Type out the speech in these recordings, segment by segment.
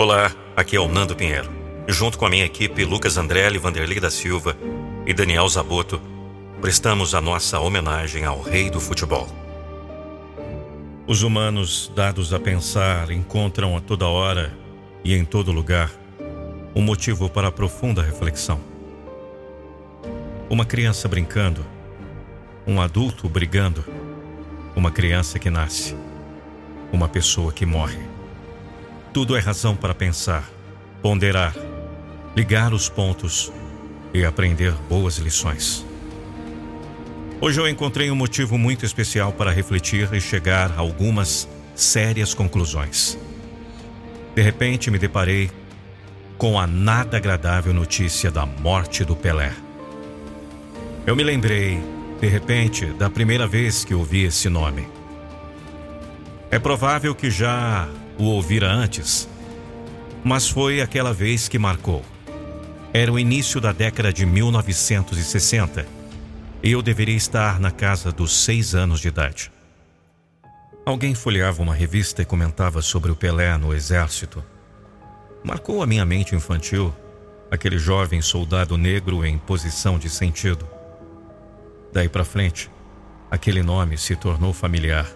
Olá, aqui é o Nando Pinheiro. Junto com a minha equipe, Lucas Andrelli, Vanderlei da Silva e Daniel Zaboto, prestamos a nossa homenagem ao rei do futebol. Os humanos, dados a pensar, encontram a toda hora e em todo lugar um motivo para profunda reflexão. Uma criança brincando, um adulto brigando, uma criança que nasce, uma pessoa que morre. Tudo é razão para pensar, ponderar, ligar os pontos e aprender boas lições. Hoje eu encontrei um motivo muito especial para refletir e chegar a algumas sérias conclusões. De repente me deparei com a nada agradável notícia da morte do Pelé. Eu me lembrei, de repente, da primeira vez que ouvi esse nome. É provável que já o ouvira antes, mas foi aquela vez que marcou. Era o início da década de 1960 e eu deveria estar na casa dos seis anos de idade. Alguém folheava uma revista e comentava sobre o Pelé no exército. Marcou a minha mente infantil aquele jovem soldado negro em posição de sentido. Daí para frente, aquele nome se tornou familiar.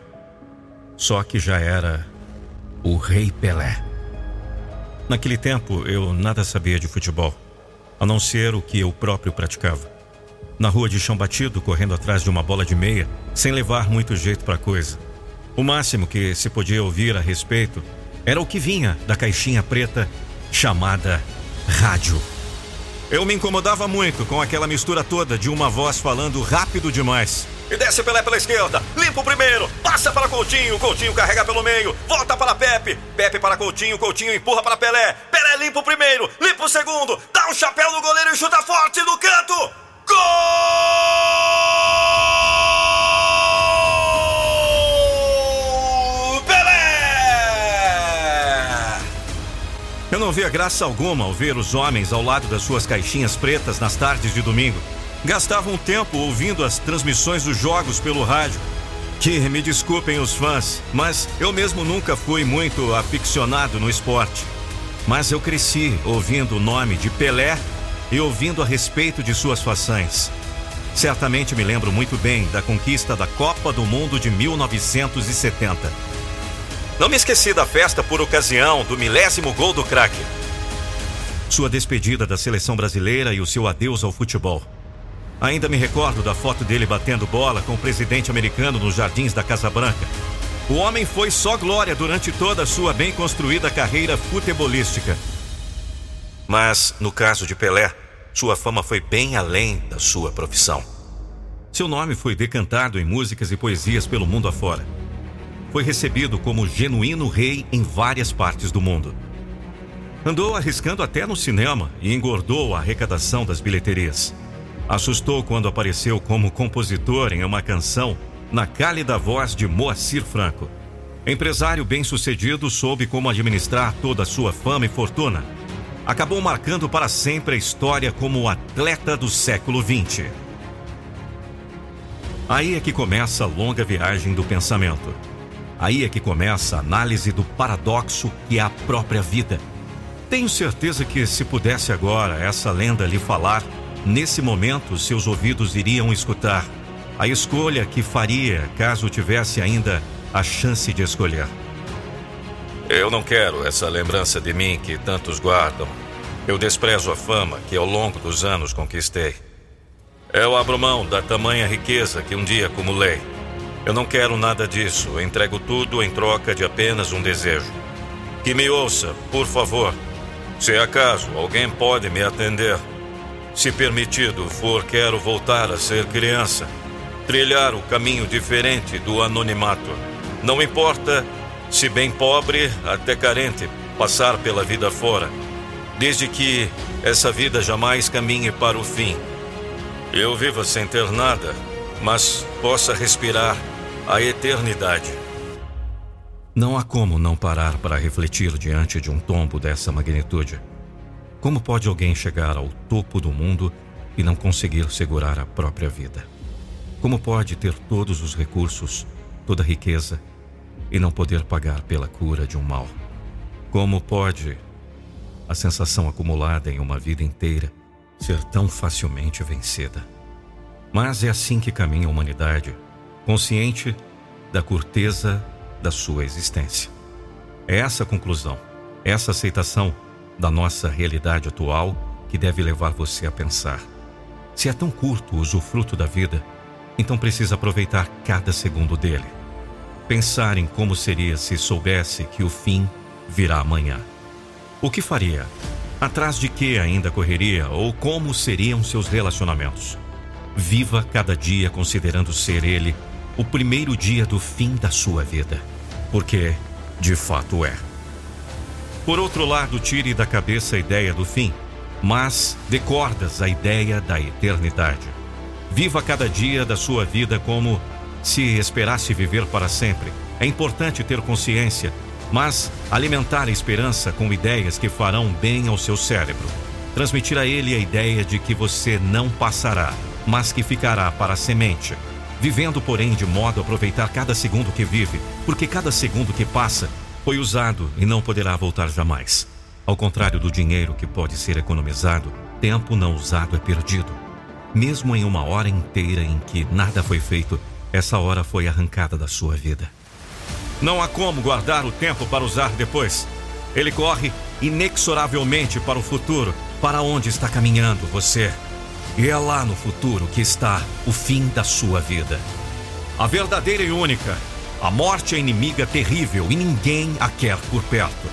Só que já era o Rei Pelé. Naquele tempo eu nada sabia de futebol, a não ser o que eu próprio praticava. Na rua de chão batido, correndo atrás de uma bola de meia, sem levar muito jeito para a coisa. O máximo que se podia ouvir a respeito era o que vinha da caixinha preta chamada rádio. Eu me incomodava muito com aquela mistura toda de uma voz falando rápido demais e desce Pelé pela esquerda. Limpa o primeiro. Passa para Coutinho. Coutinho carrega pelo meio. Volta para Pepe. Pepe para Coutinho. Coutinho empurra para Pelé. Pelé limpa o primeiro. Limpa o segundo. Dá um chapéu no goleiro e chuta forte no canto. Gol! Eu não via graça alguma ao ver os homens ao lado das suas caixinhas pretas nas tardes de domingo gastavam tempo ouvindo as transmissões dos jogos pelo rádio. Que me desculpem os fãs, mas eu mesmo nunca fui muito aficionado no esporte. Mas eu cresci ouvindo o nome de Pelé e ouvindo a respeito de suas façanhas. Certamente me lembro muito bem da conquista da Copa do Mundo de 1970. Não me esqueci da festa por ocasião do milésimo gol do craque. Sua despedida da seleção brasileira e o seu adeus ao futebol. Ainda me recordo da foto dele batendo bola com o presidente americano nos jardins da Casa Branca. O homem foi só glória durante toda a sua bem construída carreira futebolística. Mas, no caso de Pelé, sua fama foi bem além da sua profissão. Seu nome foi decantado em músicas e poesias pelo mundo afora. Foi recebido como genuíno rei em várias partes do mundo. Andou arriscando até no cinema e engordou a arrecadação das bilheterias. Assustou quando apareceu como compositor em uma canção na cálida voz de Moacir Franco. Empresário bem-sucedido, soube como administrar toda a sua fama e fortuna. Acabou marcando para sempre a história como o atleta do século XX. Aí é que começa a longa viagem do pensamento. Aí é que começa a análise do paradoxo que é a própria vida. Tenho certeza que, se pudesse agora essa lenda lhe falar, Nesse momento, seus ouvidos iriam escutar a escolha que faria caso tivesse ainda a chance de escolher. Eu não quero essa lembrança de mim que tantos guardam. Eu desprezo a fama que ao longo dos anos conquistei. Eu abro mão da tamanha riqueza que um dia acumulei. Eu não quero nada disso. Entrego tudo em troca de apenas um desejo. Que me ouça, por favor. Se acaso alguém pode me atender, se permitido for, quero voltar a ser criança, trilhar o caminho diferente do anonimato. Não importa se bem pobre até carente, passar pela vida fora, desde que essa vida jamais caminhe para o fim. Eu viva sem ter nada, mas possa respirar a eternidade. Não há como não parar para refletir diante de um tombo dessa magnitude. Como pode alguém chegar ao topo do mundo e não conseguir segurar a própria vida? Como pode ter todos os recursos, toda a riqueza e não poder pagar pela cura de um mal? Como pode a sensação acumulada em uma vida inteira ser tão facilmente vencida. Mas é assim que caminha a humanidade, consciente da curteza da sua existência. É essa conclusão, essa aceitação da nossa realidade atual que deve levar você a pensar. Se é tão curto o usufruto da vida, então precisa aproveitar cada segundo dele. Pensar em como seria se soubesse que o fim virá amanhã. O que faria? Atrás de que ainda correria ou como seriam seus relacionamentos? Viva cada dia considerando ser ele o primeiro dia do fim da sua vida, porque de fato é. Por outro lado, tire da cabeça a ideia do fim, mas de cordas a ideia da eternidade. Viva cada dia da sua vida como se esperasse viver para sempre. É importante ter consciência, mas alimentar a esperança com ideias que farão bem ao seu cérebro. Transmitir a ele a ideia de que você não passará, mas que ficará para a semente. Vivendo, porém, de modo a aproveitar cada segundo que vive, porque cada segundo que passa foi usado e não poderá voltar jamais. Ao contrário do dinheiro que pode ser economizado, tempo não usado é perdido. Mesmo em uma hora inteira em que nada foi feito, essa hora foi arrancada da sua vida. Não há como guardar o tempo para usar depois. Ele corre inexoravelmente para o futuro, para onde está caminhando você. E é lá no futuro que está o fim da sua vida. A verdadeira e única. A morte é inimiga terrível e ninguém a quer por perto.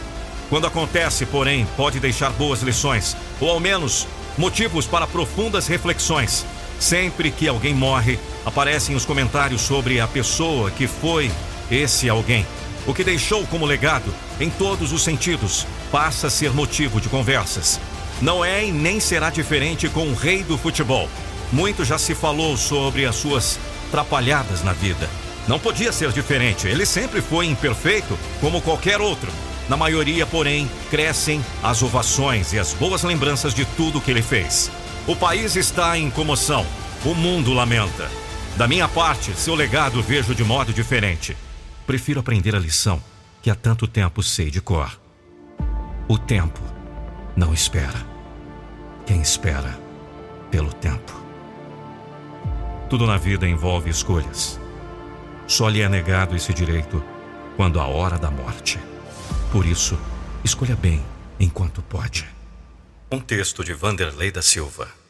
Quando acontece, porém, pode deixar boas lições, ou ao menos motivos para profundas reflexões. Sempre que alguém morre, aparecem os comentários sobre a pessoa que foi esse alguém. O que deixou como legado, em todos os sentidos, passa a ser motivo de conversas. Não é e nem será diferente com o rei do futebol. Muito já se falou sobre as suas trapalhadas na vida. Não podia ser diferente, ele sempre foi imperfeito como qualquer outro. Na maioria, porém, crescem as ovações e as boas lembranças de tudo que ele fez. O país está em comoção, o mundo lamenta. Da minha parte, seu legado vejo de modo diferente. Prefiro aprender a lição que há tanto tempo sei de cor. O tempo não espera. Quem espera pelo tempo. Tudo na vida envolve escolhas. Só lhe é negado esse direito quando a hora da morte. Por isso, escolha bem enquanto pode. Um texto de Vanderlei da Silva.